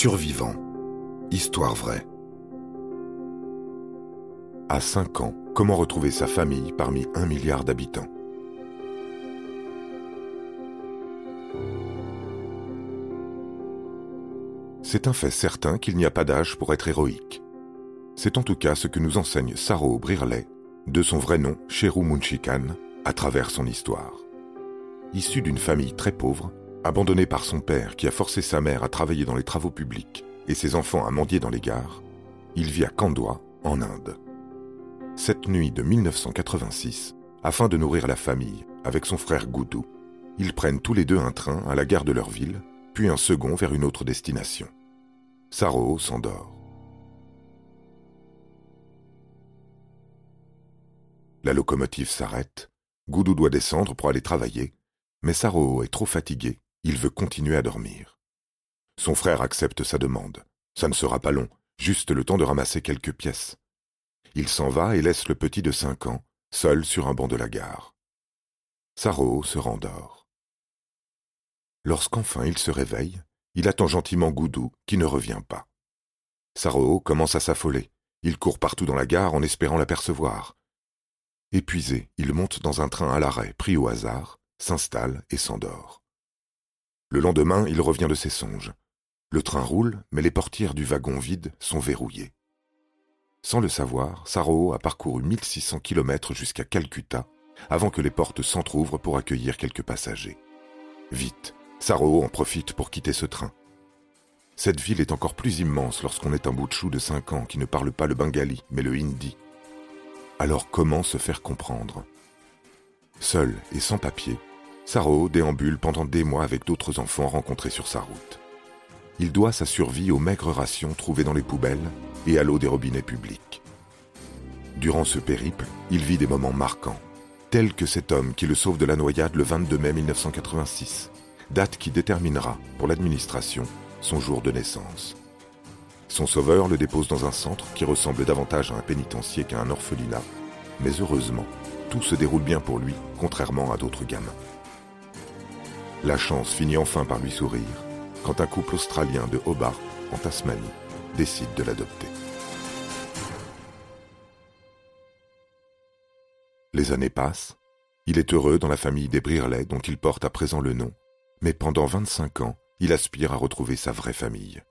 Survivant. Histoire vraie. À 5 ans, comment retrouver sa famille parmi un milliard d'habitants? C'est un fait certain qu'il n'y a pas d'âge pour être héroïque. C'est en tout cas ce que nous enseigne Saro Brirley, de son vrai nom Cheru Munchikan, à travers son histoire. Issu d'une famille très pauvre, Abandonné par son père qui a forcé sa mère à travailler dans les travaux publics et ses enfants à mendier dans les gares, il vit à Kandwa, en Inde. Cette nuit de 1986, afin de nourrir la famille avec son frère Goudou, ils prennent tous les deux un train à la gare de leur ville, puis un second vers une autre destination. Saro s'endort. La locomotive s'arrête, Goudou doit descendre pour aller travailler, mais Saro est trop fatigué il veut continuer à dormir. Son frère accepte sa demande. Ça ne sera pas long, juste le temps de ramasser quelques pièces. Il s'en va et laisse le petit de cinq ans, seul sur un banc de la gare. Saro se rendort. Lorsqu'enfin il se réveille, il attend gentiment Goudou, qui ne revient pas. Saro commence à s'affoler. Il court partout dans la gare en espérant l'apercevoir. Épuisé, il monte dans un train à l'arrêt, pris au hasard, s'installe et s'endort. Le lendemain, il revient de ses songes. Le train roule, mais les portières du wagon vide sont verrouillées. Sans le savoir, Saro a parcouru 1600 km jusqu'à Calcutta avant que les portes s'entr'ouvrent pour accueillir quelques passagers. Vite, Saro en profite pour quitter ce train. Cette ville est encore plus immense lorsqu'on est un bout de chou de 5 ans qui ne parle pas le bengali, mais le hindi. Alors comment se faire comprendre? Seul et sans papier, Saro déambule pendant des mois avec d'autres enfants rencontrés sur sa route. Il doit sa survie aux maigres rations trouvées dans les poubelles et à l'eau des robinets publics. Durant ce périple, il vit des moments marquants, tels que cet homme qui le sauve de la noyade le 22 mai 1986, date qui déterminera, pour l'administration, son jour de naissance. Son sauveur le dépose dans un centre qui ressemble davantage à un pénitencier qu'à un orphelinat, mais heureusement, tout se déroule bien pour lui, contrairement à d'autres gamins. La chance finit enfin par lui sourire quand un couple australien de Hobart, en Tasmanie, décide de l'adopter. Les années passent. Il est heureux dans la famille des Brierley dont il porte à présent le nom, mais pendant 25 ans, il aspire à retrouver sa vraie famille.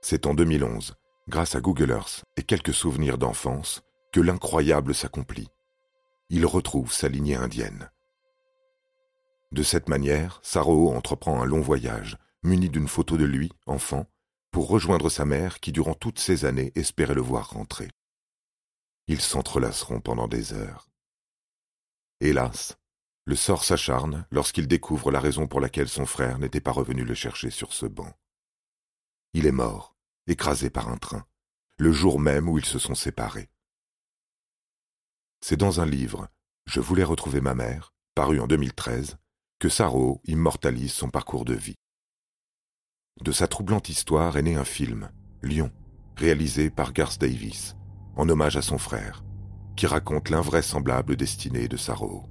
C'est en 2011, grâce à Google Earth et quelques souvenirs d'enfance, que l'incroyable s'accomplit. Il retrouve sa lignée indienne. De cette manière, Saro entreprend un long voyage, muni d'une photo de lui, enfant, pour rejoindre sa mère qui, durant toutes ces années, espérait le voir rentrer. Ils s'entrelaceront pendant des heures. Hélas, le sort s'acharne lorsqu'il découvre la raison pour laquelle son frère n'était pas revenu le chercher sur ce banc. Il est mort, écrasé par un train, le jour même où ils se sont séparés. C'est dans un livre, Je voulais retrouver ma mère, paru en 2013, que Saro immortalise son parcours de vie. De sa troublante histoire est né un film, Lion, réalisé par Garth Davis, en hommage à son frère, qui raconte l'invraisemblable destinée de Saro.